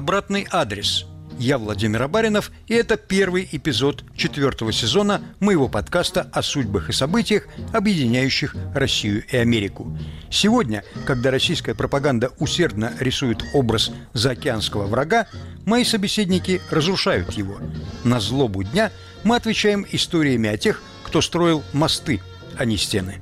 «Обратный адрес». Я Владимир Абаринов, и это первый эпизод четвертого сезона моего подкаста о судьбах и событиях, объединяющих Россию и Америку. Сегодня, когда российская пропаганда усердно рисует образ заокеанского врага, мои собеседники разрушают его. На злобу дня мы отвечаем историями о тех, кто строил мосты, а не стены.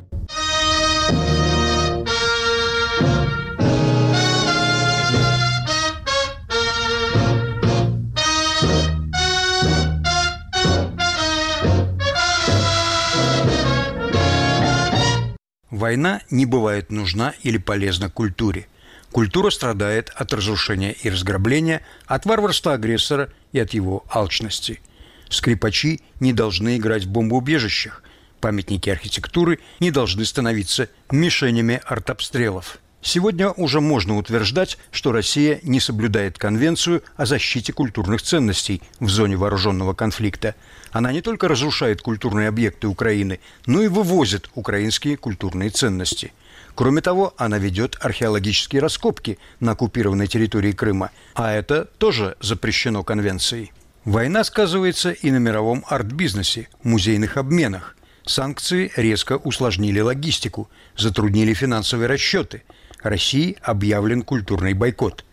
Война не бывает нужна или полезна культуре. Культура страдает от разрушения и разграбления, от варварства агрессора и от его алчности. Скрипачи не должны играть в бомбоубежищах. Памятники архитектуры не должны становиться мишенями артобстрелов. Сегодня уже можно утверждать, что Россия не соблюдает Конвенцию о защите культурных ценностей в зоне вооруженного конфликта. Она не только разрушает культурные объекты Украины, но и вывозит украинские культурные ценности. Кроме того, она ведет археологические раскопки на оккупированной территории Крыма, а это тоже запрещено Конвенцией. Война сказывается и на мировом арт-бизнесе, музейных обменах. Санкции резко усложнили логистику, затруднили финансовые расчеты – России объявлен культурный бойкот.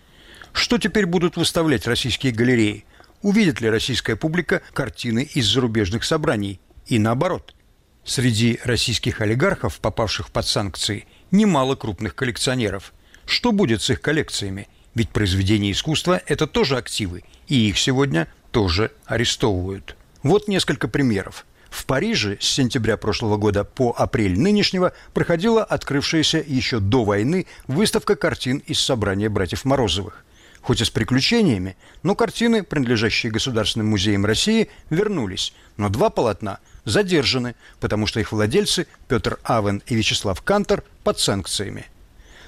Что теперь будут выставлять российские галереи? Увидит ли российская публика картины из зарубежных собраний? И наоборот. Среди российских олигархов, попавших под санкции, немало крупных коллекционеров. Что будет с их коллекциями? Ведь произведения искусства – это тоже активы, и их сегодня тоже арестовывают. Вот несколько примеров. В Париже с сентября прошлого года по апрель нынешнего проходила открывшаяся еще до войны выставка картин из собрания братьев Морозовых. Хоть и с приключениями, но картины, принадлежащие Государственным музеям России, вернулись, но два полотна задержаны, потому что их владельцы Петр Авен и Вячеслав Кантор под санкциями –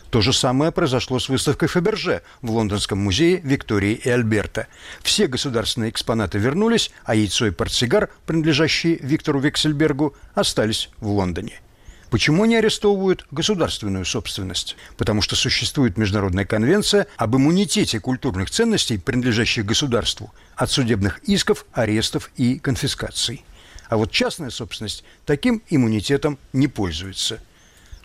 то же самое произошло с выставкой Фаберже в Лондонском музее Виктории и Альберта. Все государственные экспонаты вернулись, а яйцо и портсигар, принадлежащие Виктору Вексельбергу, остались в Лондоне. Почему не арестовывают государственную собственность? Потому что существует Международная конвенция об иммунитете культурных ценностей, принадлежащих государству, от судебных исков, арестов и конфискаций. А вот частная собственность таким иммунитетом не пользуется –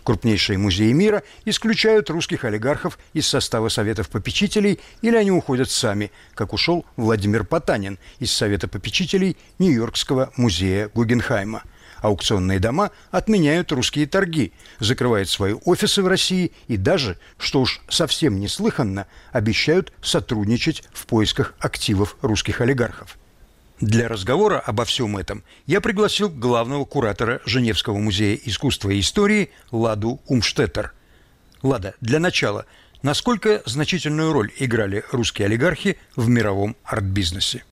Крупнейшие музеи мира исключают русских олигархов из состава советов попечителей или они уходят сами, как ушел Владимир Потанин из совета попечителей Нью-Йоркского музея Гугенхайма. Аукционные дома отменяют русские торги, закрывают свои офисы в России и даже, что уж совсем неслыханно, обещают сотрудничать в поисках активов русских олигархов. Для разговора обо всем этом я пригласил главного куратора Женевского музея искусства и истории Ладу Умштеттер. Лада, для начала, насколько значительную роль играли русские олигархи в мировом арт-бизнесе?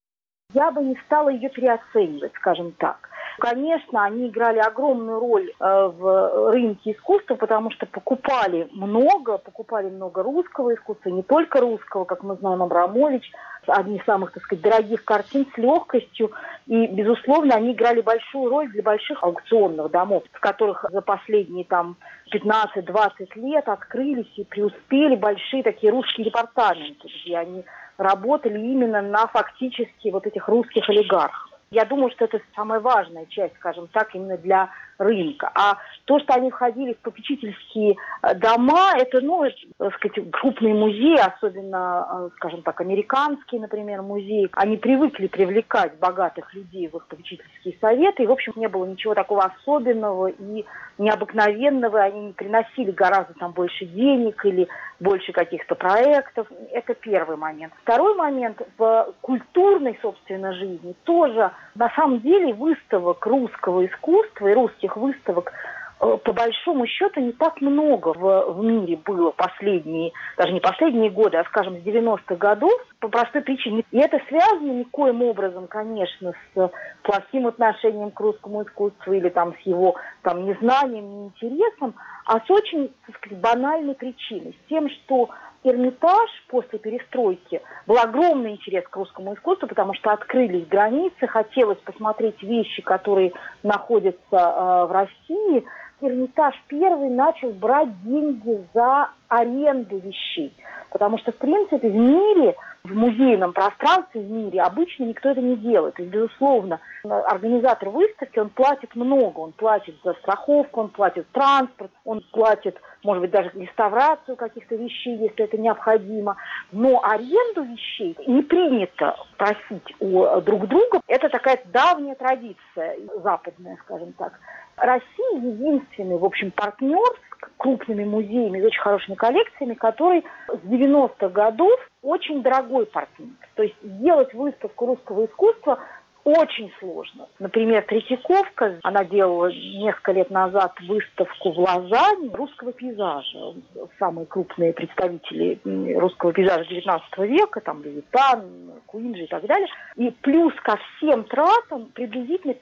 Я бы не стала ее переоценивать, скажем так. Конечно, они играли огромную роль э, в рынке искусства, потому что покупали много, покупали много русского искусства, не только русского, как мы знаем, Абрамович, одни из самых, так сказать, дорогих картин с легкостью. И, безусловно, они играли большую роль для больших аукционных домов, в которых за последние там 15-20 лет открылись и преуспели большие такие русские департаменты, где они работали именно на фактически вот этих русских олигархов. Я думаю, что это самая важная часть, скажем так, именно для рынка. А то, что они входили в попечительские э, дома, это, ну, это, так сказать, крупные музеи, особенно, э, скажем так, американские, например, музеи, они привыкли привлекать богатых людей в их попечительские советы, и, в общем, не было ничего такого особенного и необыкновенного, они не приносили гораздо там больше денег или больше каких-то проектов. Это первый момент. Второй момент в культурной, собственно, жизни тоже на самом деле выставок русского искусства и русских выставок э, по большому счету не так много в, в мире было последние, даже не последние годы, а, скажем, с 90-х годов, по простой причине. И это связано никоим образом, конечно, с плохим отношением к русскому искусству или там с его там незнанием, неинтересом, а с очень, так сказать, банальной причиной, с тем, что Эрмитаж после перестройки был огромный интерес к русскому искусству, потому что открылись границы, хотелось посмотреть вещи, которые находятся э, в России, Эрмитаж первый начал брать деньги за аренду вещей. Потому что, в принципе, в мире, в музейном пространстве, в мире обычно никто это не делает. То есть, безусловно, организатор выставки, он платит много. Он платит за страховку, он платит транспорт, он платит, может быть, даже реставрацию каких-то вещей, если это необходимо. Но аренду вещей не принято просить у друг друга. Это такая давняя традиция западная, скажем так. Россия единственный, в общем, партнер с крупными музеями, с очень хорошими коллекциями, который с 90-х годов очень дорогой партнер. То есть сделать выставку русского искусства очень сложно. Например, Третьяковка, она делала несколько лет назад выставку в Лозанне русского пейзажа. Самые крупные представители русского пейзажа XIX века, там Левитан, Куинджи и так далее. И плюс ко всем тратам приблизительно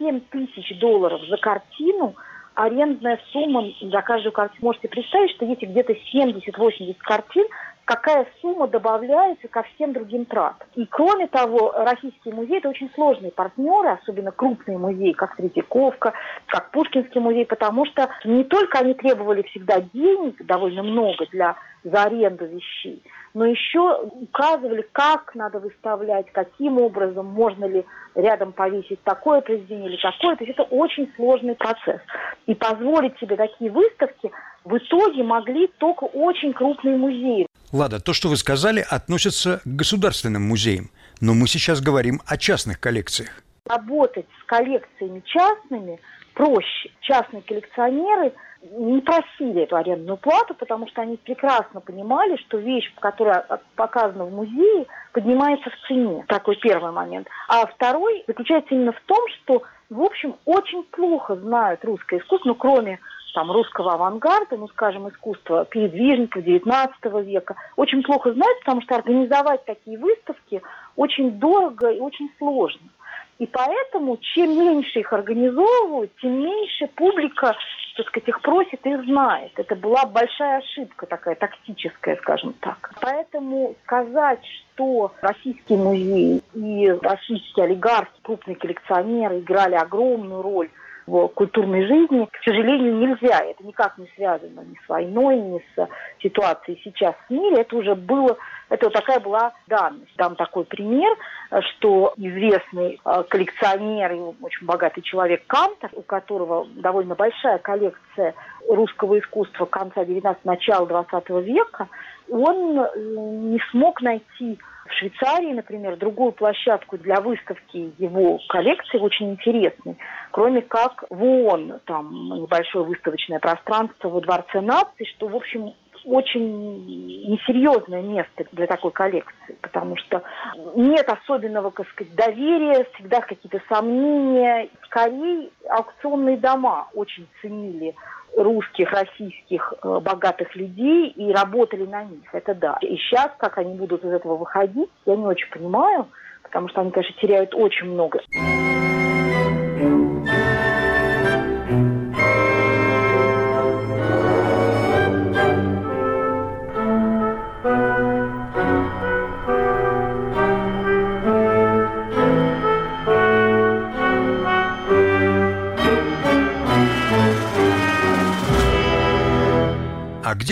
5-7 тысяч долларов за картину арендная сумма за каждую картину. Можете представить, что если где-то 70-80 картин, какая сумма добавляется ко всем другим тратам. И кроме того, российские музеи – это очень сложные партнеры, особенно крупные музеи, как Третьяковка, как Пушкинский музей, потому что не только они требовали всегда денег, довольно много для, за аренду вещей, но еще указывали, как надо выставлять, каким образом, можно ли рядом повесить такое произведение или такое. То есть это очень сложный процесс. И позволить себе такие выставки в итоге могли только очень крупные музеи. Лада, то, что вы сказали, относится к государственным музеям. Но мы сейчас говорим о частных коллекциях. Работать с коллекциями частными проще. Частные коллекционеры не просили эту арендную плату, потому что они прекрасно понимали, что вещь, которая показана в музее, поднимается в цене. Такой первый момент. А второй заключается именно в том, что, в общем, очень плохо знают русское искусство, ну, кроме там, русского авангарда, ну, скажем, искусства передвижников XIX века, очень плохо знают, потому что организовать такие выставки очень дорого и очень сложно. И поэтому, чем меньше их организовывают, тем меньше публика, так сказать, их просит и знает. Это была большая ошибка такая, тактическая, скажем так. Поэтому сказать, что российские музеи и российские олигархи, крупные коллекционеры играли огромную роль в культурной жизни, к сожалению, нельзя. Это никак не связано ни с войной, ни с ситуацией сейчас в мире. Это уже было, это вот такая была данность. Дам такой пример, что известный э, коллекционер и очень богатый человек Кантор, у которого довольно большая коллекция русского искусства конца 19 начала 20 века, он не смог найти в Швейцарии, например, другую площадку для выставки его коллекции очень интересной, кроме как в ООН, там небольшое выставочное пространство во Дворце наций, что, в общем, очень несерьезное место для такой коллекции, потому что нет особенного, как сказать, доверия, всегда какие-то сомнения. Скорее, аукционные дома очень ценили русских, российских э, богатых людей и работали на них, это да. И сейчас, как они будут из этого выходить, я не очень понимаю, потому что они, конечно, теряют очень много.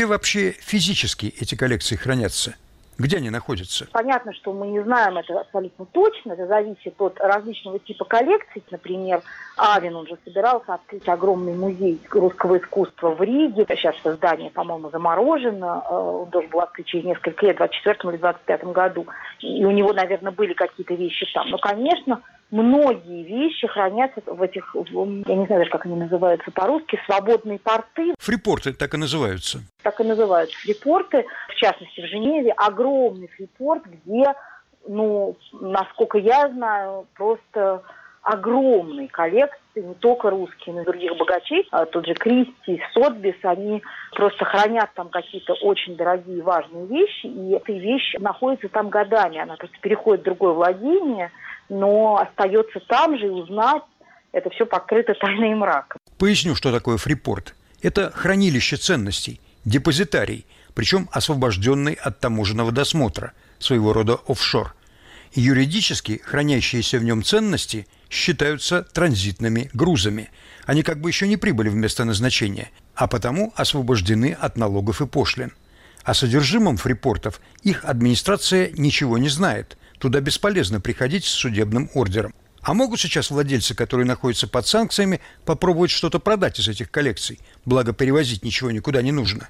Где вообще физически эти коллекции хранятся? Где они находятся? Понятно, что мы не знаем это абсолютно точно. Это зависит от различного типа коллекций. Например, Авин, он же собирался открыть огромный музей русского искусства в Риге. Сейчас это здание, по-моему, заморожено. Э, он должен был открыть через несколько лет, в 24 или 25 году. И у него, наверное, были какие-то вещи там. Но, конечно, многие вещи хранятся в этих, я не знаю даже, как они называются по-русски, свободные порты. Фрипорты так и называются. Так и называются фрипорты. В частности, в Женеве огромный фрипорт, где, ну, насколько я знаю, просто огромные коллекции, не только русские, но и других богачей. А тот же Кристи, Сотбис, они просто хранят там какие-то очень дорогие, важные вещи, и эти вещи находятся там годами. Она просто переходит в другое владение – но остается там же и узнать, это все покрыто тайной мраком. Поясню, что такое фрипорт. Это хранилище ценностей, депозитарий, причем освобожденный от таможенного досмотра, своего рода офшор. И юридически хранящиеся в нем ценности считаются транзитными грузами. Они как бы еще не прибыли в место назначения, а потому освобождены от налогов и пошлин. О содержимом фрипортов их администрация ничего не знает. Туда бесполезно приходить с судебным ордером. А могут сейчас владельцы, которые находятся под санкциями, попробовать что-то продать из этих коллекций, благо перевозить ничего никуда не нужно.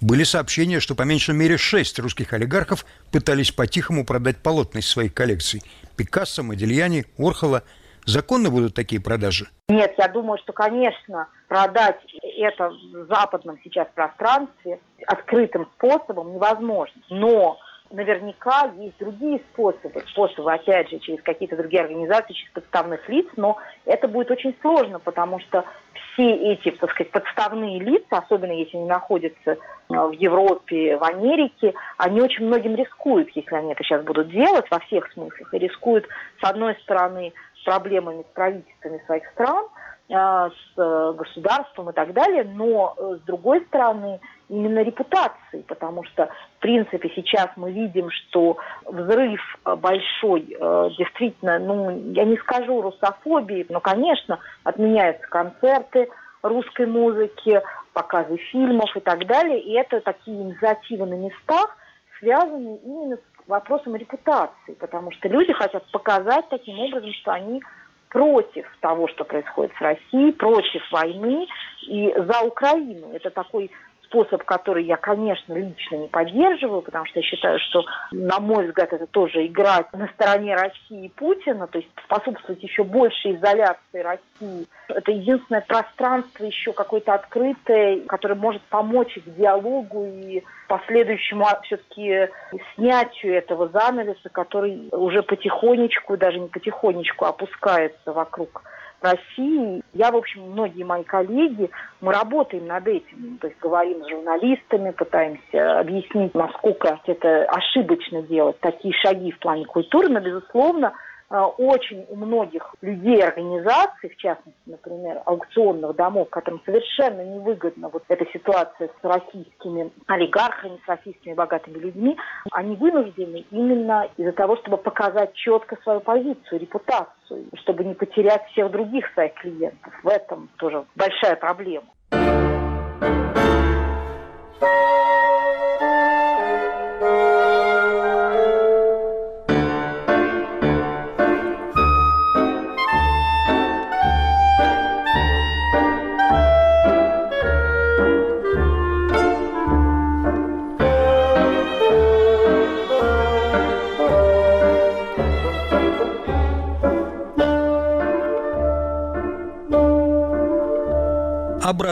Были сообщения, что по меньшей мере шесть русских олигархов пытались по-тихому продать полотна из своих коллекций. Пикассо, Модельяни, Орхола. Законно будут такие продажи? Нет, я думаю, что, конечно, продать это в западном сейчас пространстве открытым способом невозможно. Но наверняка есть другие способы, способы, опять же, через какие-то другие организации, через подставных лиц, но это будет очень сложно, потому что все эти, так сказать, подставные лица, особенно если они находятся э, в Европе, в Америке, они очень многим рискуют, если они это сейчас будут делать во всех смыслах, и рискуют, с одной стороны, проблемами с правительствами своих стран, э, с э, государством и так далее, но с другой стороны именно репутацией, потому что, в принципе, сейчас мы видим, что взрыв э, большой, э, действительно, ну, я не скажу русофобии, но, конечно, отменяются концерты русской музыки, показы фильмов и так далее, и это такие инициативы на местах, связанные именно с вопросом репутации, потому что люди хотят показать таким образом, что они против того, что происходит с Россией, против войны и за Украину. Это такой способ, который я, конечно, лично не поддерживаю, потому что я считаю, что, на мой взгляд, это тоже играть на стороне России и Путина, то есть способствовать еще большей изоляции России. Это единственное пространство еще какое-то открытое, которое может помочь к диалогу и последующему все-таки снятию этого занавеса, который уже потихонечку, даже не потихонечку, опускается вокруг России. Я, в общем, многие мои коллеги, мы работаем над этим. То есть говорим с журналистами, пытаемся объяснить, насколько это ошибочно делать такие шаги в плане культуры. Но, безусловно, очень у многих людей, организаций, в частности, например, аукционных домов, которым совершенно невыгодна вот эта ситуация с российскими олигархами, с российскими богатыми людьми, они вынуждены именно из-за того, чтобы показать четко свою позицию, репутацию, чтобы не потерять всех других своих клиентов. В этом тоже большая проблема.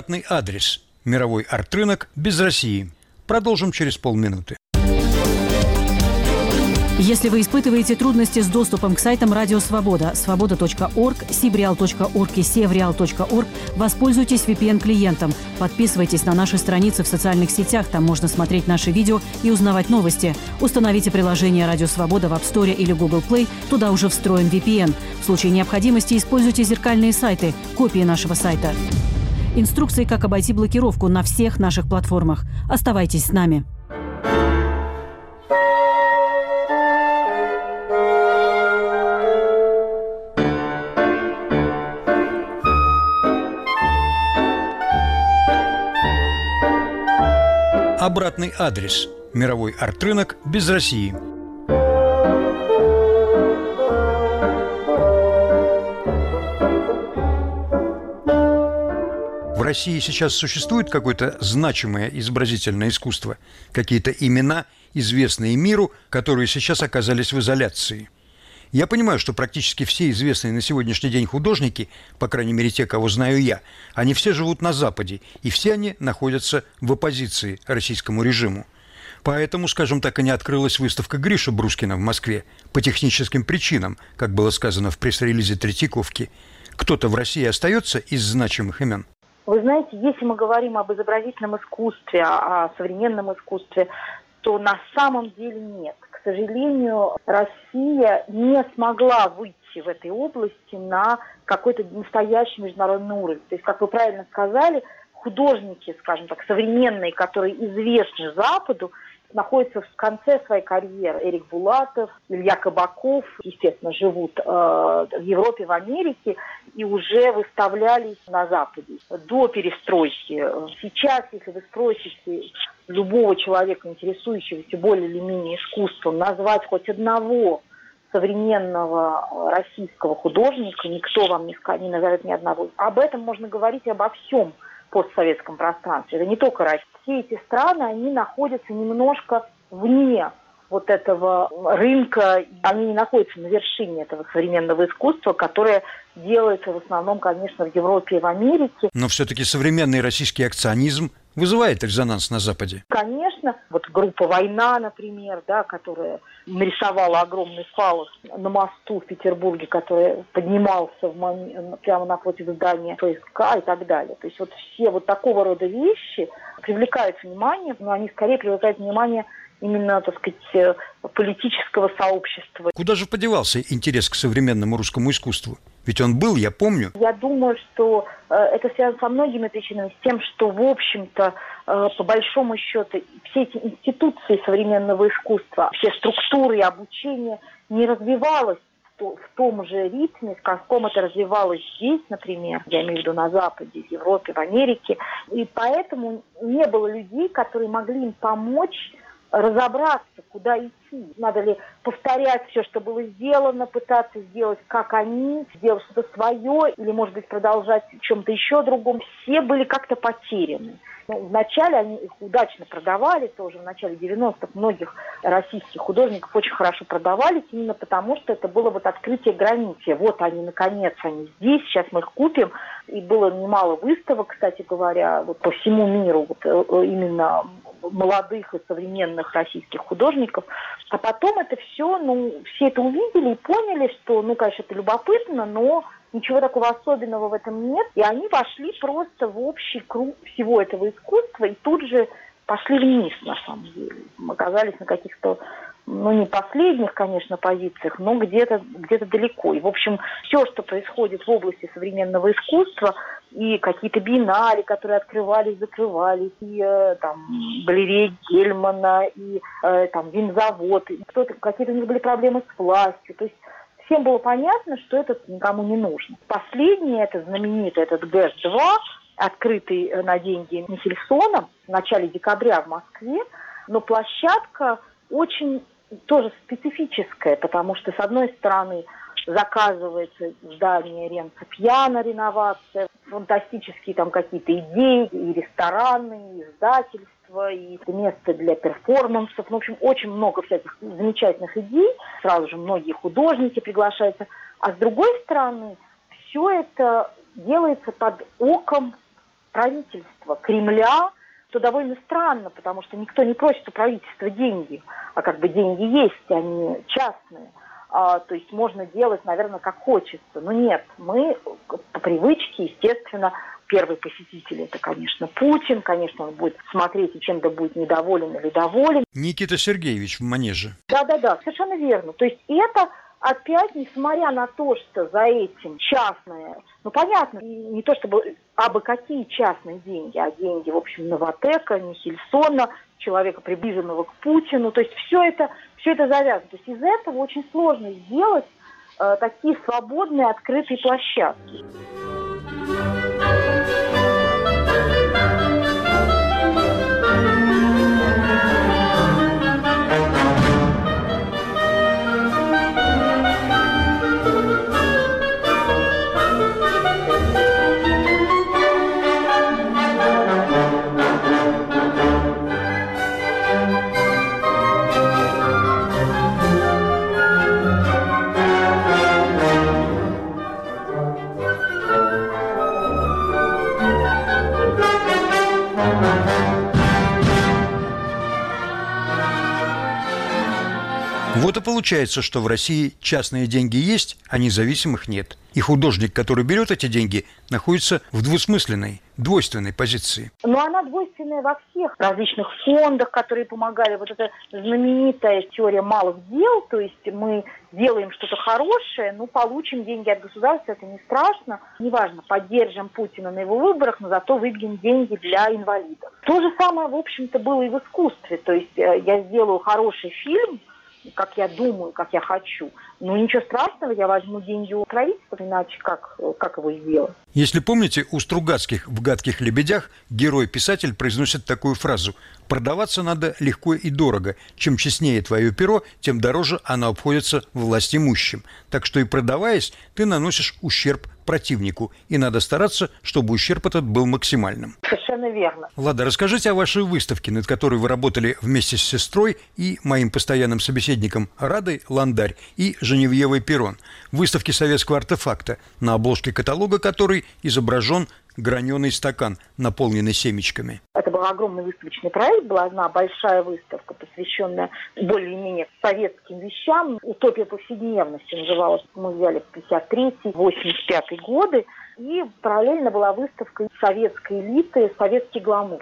Обратный адрес – мировой арт-рынок без России. Продолжим через полминуты. Если вы испытываете трудности с доступом к сайтам Радио Свобода, свобода.орг, сибриал.орг и севриал.орг, воспользуйтесь VPN-клиентом. Подписывайтесь на наши страницы в социальных сетях, там можно смотреть наши видео и узнавать новости. Установите приложение Радио Свобода в App Store или Google Play, туда уже встроен VPN. В случае необходимости используйте зеркальные сайты, копии нашего сайта. Инструкции, как обойти блокировку на всех наших платформах. Оставайтесь с нами. Обратный адрес. Мировой арт-рынок без России. России сейчас существует какое-то значимое изобразительное искусство? Какие-то имена, известные миру, которые сейчас оказались в изоляции? Я понимаю, что практически все известные на сегодняшний день художники, по крайней мере те, кого знаю я, они все живут на Западе, и все они находятся в оппозиции российскому режиму. Поэтому, скажем так, и не открылась выставка Гриша Брускина в Москве по техническим причинам, как было сказано в пресс-релизе Третьяковки. Кто-то в России остается из значимых имен? Вы знаете, если мы говорим об изобразительном искусстве, о современном искусстве, то на самом деле нет. К сожалению, Россия не смогла выйти в этой области на какой-то настоящий международный уровень. То есть, как вы правильно сказали, художники, скажем так, современные, которые известны Западу, находятся в конце своей карьеры. Эрик Булатов, Илья Кабаков, естественно, живут э, в Европе, в Америке и уже выставлялись на Западе до перестройки. Сейчас, если вы спросите любого человека, интересующегося более или менее искусством, назвать хоть одного современного российского художника, никто вам не, не назовет ни одного. Об этом можно говорить обо всем постсоветском пространстве. Это не только Россия. Все эти страны, они находятся немножко вне вот этого рынка, они не находятся на вершине этого современного искусства, которое делается в основном, конечно, в Европе и в Америке. Но все-таки современный российский акционизм вызывает резонанс на Западе? Конечно. Вот группа «Война», например, да, которая нарисовала огромный фалос на мосту в Петербурге, который поднимался в мон... прямо напротив здания ФСК и так далее. То есть вот все вот такого рода вещи привлекают внимание, но они скорее привлекают внимание именно, так сказать, э, политического сообщества. Куда же подевался интерес к современному русскому искусству? Ведь он был, я помню. Я думаю, что э, это связано со многими причинами, с тем, что, в общем-то, э, по большому счету, все эти институции современного искусства, все структуры обучения не развивалось в том же ритме, в каком это развивалось здесь, например, я имею в виду на Западе, в Европе, в Америке. И поэтому не было людей, которые могли им помочь разобраться, куда идти. Надо ли повторять все, что было сделано, пытаться сделать, как они, сделать что-то свое, или, может быть, продолжать в чем-то еще другом. Все были как-то потеряны. Ну, вначале они их удачно продавали, тоже в начале 90-х многих российских художников очень хорошо продавались, именно потому что это было вот открытие границы. Вот они, наконец, они здесь, сейчас мы их купим. И было немало выставок, кстати говоря, вот по всему миру, вот э, э, именно молодых и современных российских художников. А потом это все, ну, все это увидели и поняли, что, ну, конечно, это любопытно, но ничего такого особенного в этом нет. И они вошли просто в общий круг всего этого искусства и тут же пошли вниз, на самом деле. Мы оказались на каких-то ну, не последних, конечно, позициях, но где-то где далеко. И, в общем, все, что происходит в области современного искусства, и какие-то биеннале, которые открывались, закрывались, и э, там галереи Гельмана, и э, там винзавод, и кто-то, какие-то у них были проблемы с властью. То есть всем было понятно, что это никому не нужно. Последний, это знаменитый, этот ГЭС-2, открытый э, на деньги Михельсона в начале декабря в Москве, но площадка очень тоже специфическая, потому что, с одной стороны, заказывается здание Ренца Пьяна, реновация, фантастические там какие-то идеи, и рестораны, и издательства, и место для перформансов. Ну, в общем, очень много всяких замечательных идей. Сразу же многие художники приглашаются. А с другой стороны, все это делается под оком правительства, Кремля, что довольно странно, потому что никто не просит у правительства деньги, а как бы деньги есть, они частные. А, то есть можно делать, наверное, как хочется. Но нет, мы по привычке, естественно, первый посетитель это, конечно, Путин. Конечно, он будет смотреть и чем-то будет недоволен или доволен. Никита Сергеевич в манеже. Да-да-да, совершенно верно. То есть это опять, несмотря на то, что за этим частное, ну понятно, не то чтобы абы какие частные деньги, а деньги, в общем, Новотека, Нихельсона, человека, приближенного к Путину, то есть все это, все это завязано. То есть из этого очень сложно сделать э, такие свободные, открытые площадки. Получается, что в России частные деньги есть, а независимых нет. И художник, который берет эти деньги, находится в двусмысленной, двойственной позиции. Но она двойственная во всех различных фондах, которые помогали. Вот эта знаменитая теория малых дел, то есть мы делаем что-то хорошее, ну, получим деньги от государства, это не страшно. Неважно, поддержим Путина на его выборах, но зато выбьем деньги для инвалидов. То же самое, в общем-то, было и в искусстве. То есть э, я сделаю хороший фильм, как я думаю, как я хочу. Ну, ничего страшного, я возьму деньги у правительства, иначе как, как его сделать? Если помните, у Стругацких в «Гадких лебедях» герой-писатель произносит такую фразу «Продаваться надо легко и дорого. Чем честнее твое перо, тем дороже оно обходится власть имущим. Так что и продаваясь, ты наносишь ущерб противнику, и надо стараться, чтобы ущерб этот был максимальным. Совершенно верно. Влада, расскажите о вашей выставке, над которой вы работали вместе с сестрой и моим постоянным собеседником Радой Ландарь и Женевьевой Перрон. Выставки советского артефакта, на обложке каталога которой изображен граненый стакан, наполненный семечками. Это был огромный выставочный проект, была одна большая выставка, посвященная более-менее советским вещам. «Утопия повседневности» называлась. Мы взяли 53-85 годы. И параллельно была выставка советской элиты, советский гламур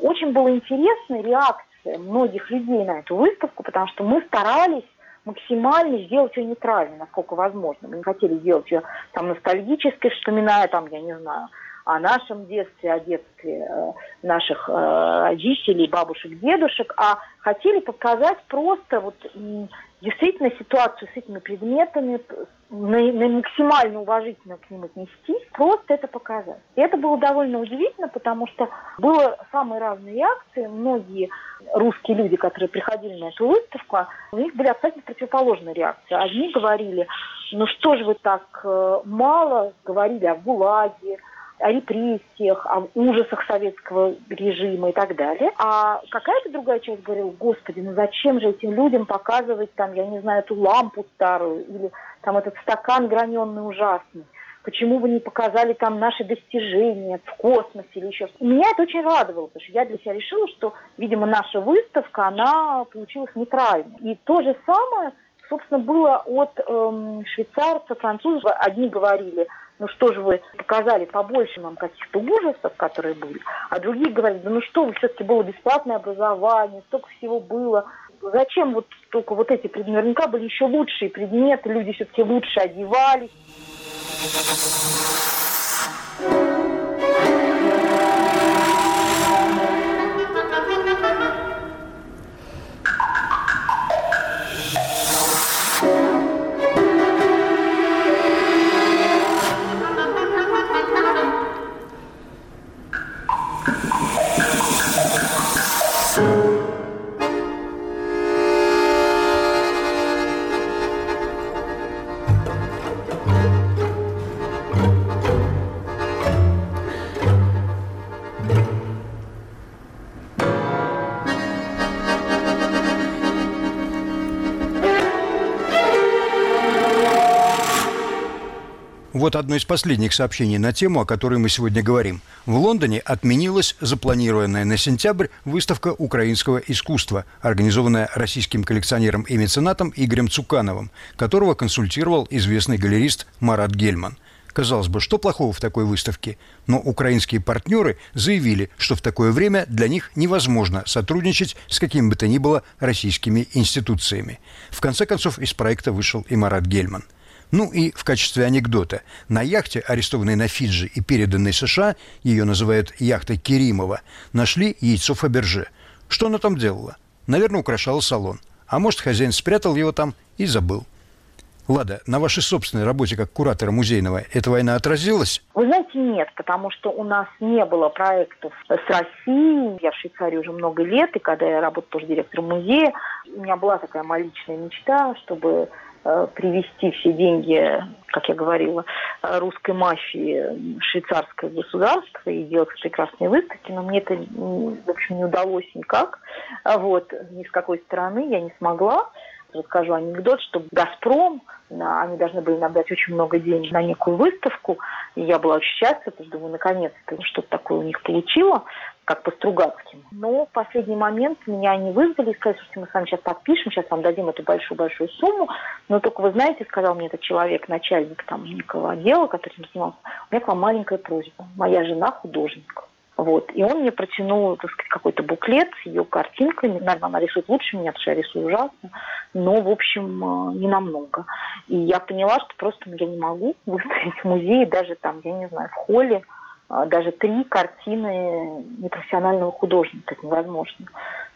Очень была интересная реакция многих людей на эту выставку, потому что мы старались максимально сделать ее нейтральной, насколько возможно. Мы не хотели сделать ее там ностальгической, вспоминая там, я не знаю, о нашем детстве, о детстве э, наших э, родителей, бабушек, дедушек, а хотели показать просто вот действительно ситуацию с этими предметами, на, на максимально уважительно к ним отнестись, просто это показать. И это было довольно удивительно, потому что было самые разные реакции. Многие русские люди, которые приходили на эту выставку, у них были абсолютно противоположные реакции. Одни говорили, ну что же вы так э, мало говорили о ГУЛАГе, о репрессиях, о ужасах советского режима и так далее. А какая-то другая часть говорила, господи, ну зачем же этим людям показывать там, я не знаю, эту лампу старую или там этот стакан граненый ужасный. Почему вы не показали там наши достижения в космосе или еще что-то? Меня это очень радовало, потому что я для себя решила, что, видимо, наша выставка, она получилась нейтральной. И то же самое, собственно, было от эм, швейцарцев, французов. Одни говорили, ну что же вы показали побольше нам каких-то ужасов, которые были, а другие говорят, да ну что вы, все-таки было бесплатное образование, столько всего было, зачем вот только вот эти предметы, наверняка были еще лучшие предметы, люди все-таки лучше одевались. Вот одно из последних сообщений на тему, о которой мы сегодня говорим. В Лондоне отменилась запланированная на сентябрь выставка украинского искусства, организованная российским коллекционером и меценатом Игорем Цукановым, которого консультировал известный галерист Марат Гельман. Казалось бы, что плохого в такой выставке? Но украинские партнеры заявили, что в такое время для них невозможно сотрудничать с какими бы то ни было российскими институциями. В конце концов, из проекта вышел и Марат Гельман – ну и в качестве анекдота. На яхте, арестованной на Фиджи и переданной США, ее называют яхтой Керимова, нашли яйцо Фаберже. Что она там делала? Наверное, украшала салон. А может, хозяин спрятал его там и забыл. Лада, на вашей собственной работе как куратора музейного эта война отразилась? Вы знаете, нет, потому что у нас не было проектов с Россией. Я в Швейцарии уже много лет, и когда я работала тоже директором музея, у меня была такая моя личная мечта, чтобы привести все деньги, как я говорила, э, русской мафии швейцарское государство и делать прекрасные выставки, но мне это, в общем, не удалось никак. А вот, ни с какой стороны я не смогла. Расскажу анекдот, что «Газпром», они должны были набрать очень много денег на некую выставку, и я была очень счастлива, потому что думаю, наконец-то что-то такое у них получила. Как по Стругацким. Но в последний момент меня не вызвали и сказали, что мы с вами сейчас подпишем, сейчас вам дадим эту большую-большую сумму. Но только вы знаете, сказал мне этот человек, начальник там некого отдела, который занимался, у меня к вам маленькая просьба. Моя жена художник. Вот. И он мне протянул, так сказать, какой-то буклет с ее картинками. Наверное, она рисует лучше меня, потому что я рисую ужасно. Но, в общем, э, не намного. И я поняла, что просто я не могу выставить в музее, даже там, я не знаю, в холле, даже три картины непрофессионального художника. Это невозможно.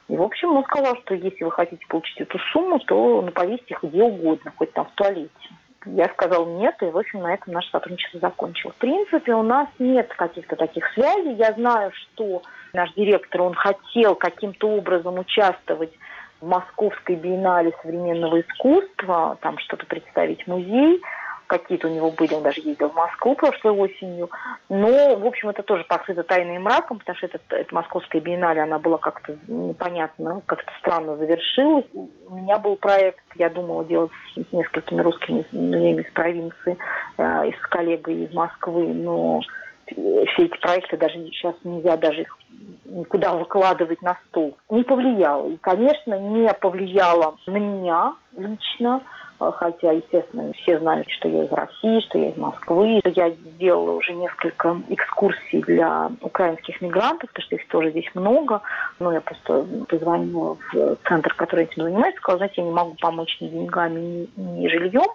И, в общем, он сказал, что если вы хотите получить эту сумму, то ну, повесьте их где угодно, хоть там в туалете. Я сказал нет, и, в общем, на этом наше сотрудничество закончилось. В принципе, у нас нет каких-то таких связей. Я знаю, что наш директор, он хотел каким-то образом участвовать в Московской биеннале современного искусства, там что-то представить музей – какие-то у него были, он даже ездил в Москву прошлой осенью. Но, в общем, это тоже покрыто тайной мраком, потому что эта, эта московская биеннале, она была как-то непонятно, как-то странно завершилась. У меня был проект, я думала делать с несколькими русскими музеями из провинции, э, и с коллегой из Москвы, но все эти проекты даже сейчас нельзя даже их никуда выкладывать на стол. Не повлияло. И, конечно, не повлияло на меня лично, хотя, естественно, все знают, что я из России, что я из Москвы. Я сделала уже несколько экскурсий для украинских мигрантов, потому что их тоже здесь много. Но я просто позвонила в центр, который этим занимается, сказала, знаете, я не могу помочь ни деньгами, ни, жильем,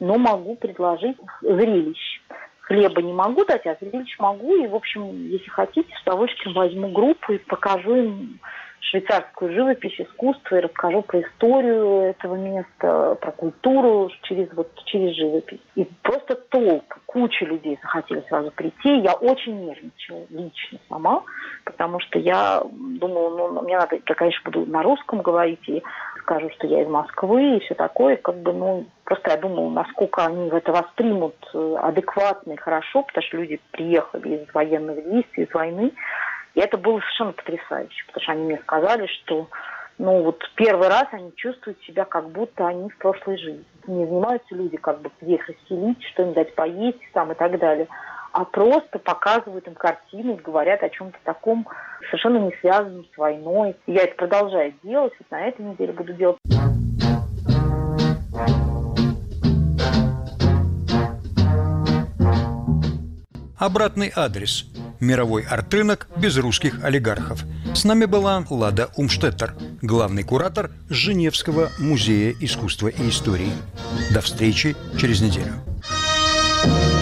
но могу предложить зрелищ. Хлеба не могу дать, а зрелищ могу. И, в общем, если хотите, с удовольствием возьму группу и покажу им швейцарскую живопись, искусство и расскажу про историю этого места, про культуру через, вот, через живопись. И просто толк, куча людей захотели сразу прийти. Я очень нервничала лично сама, потому что я думала, ну, мне надо, я, конечно, буду на русском говорить и скажу, что я из Москвы и все такое, как бы, ну, просто я думала, насколько они это воспримут э, адекватно и хорошо, потому что люди приехали из военных действий, из войны, и это было совершенно потрясающе, потому что они мне сказали, что ну вот первый раз они чувствуют себя, как будто они в прошлой жизни. Не занимаются люди, как бы где их расселить, что им дать поесть там и так далее, а просто показывают им картины говорят о чем-то таком совершенно не связанном с войной. Я это продолжаю делать, вот на этой неделе буду делать. Обратный адрес Мировой арт-рынок без русских олигархов. С нами была Лада Умштеттер, главный куратор Женевского музея искусства и истории. До встречи через неделю. thank you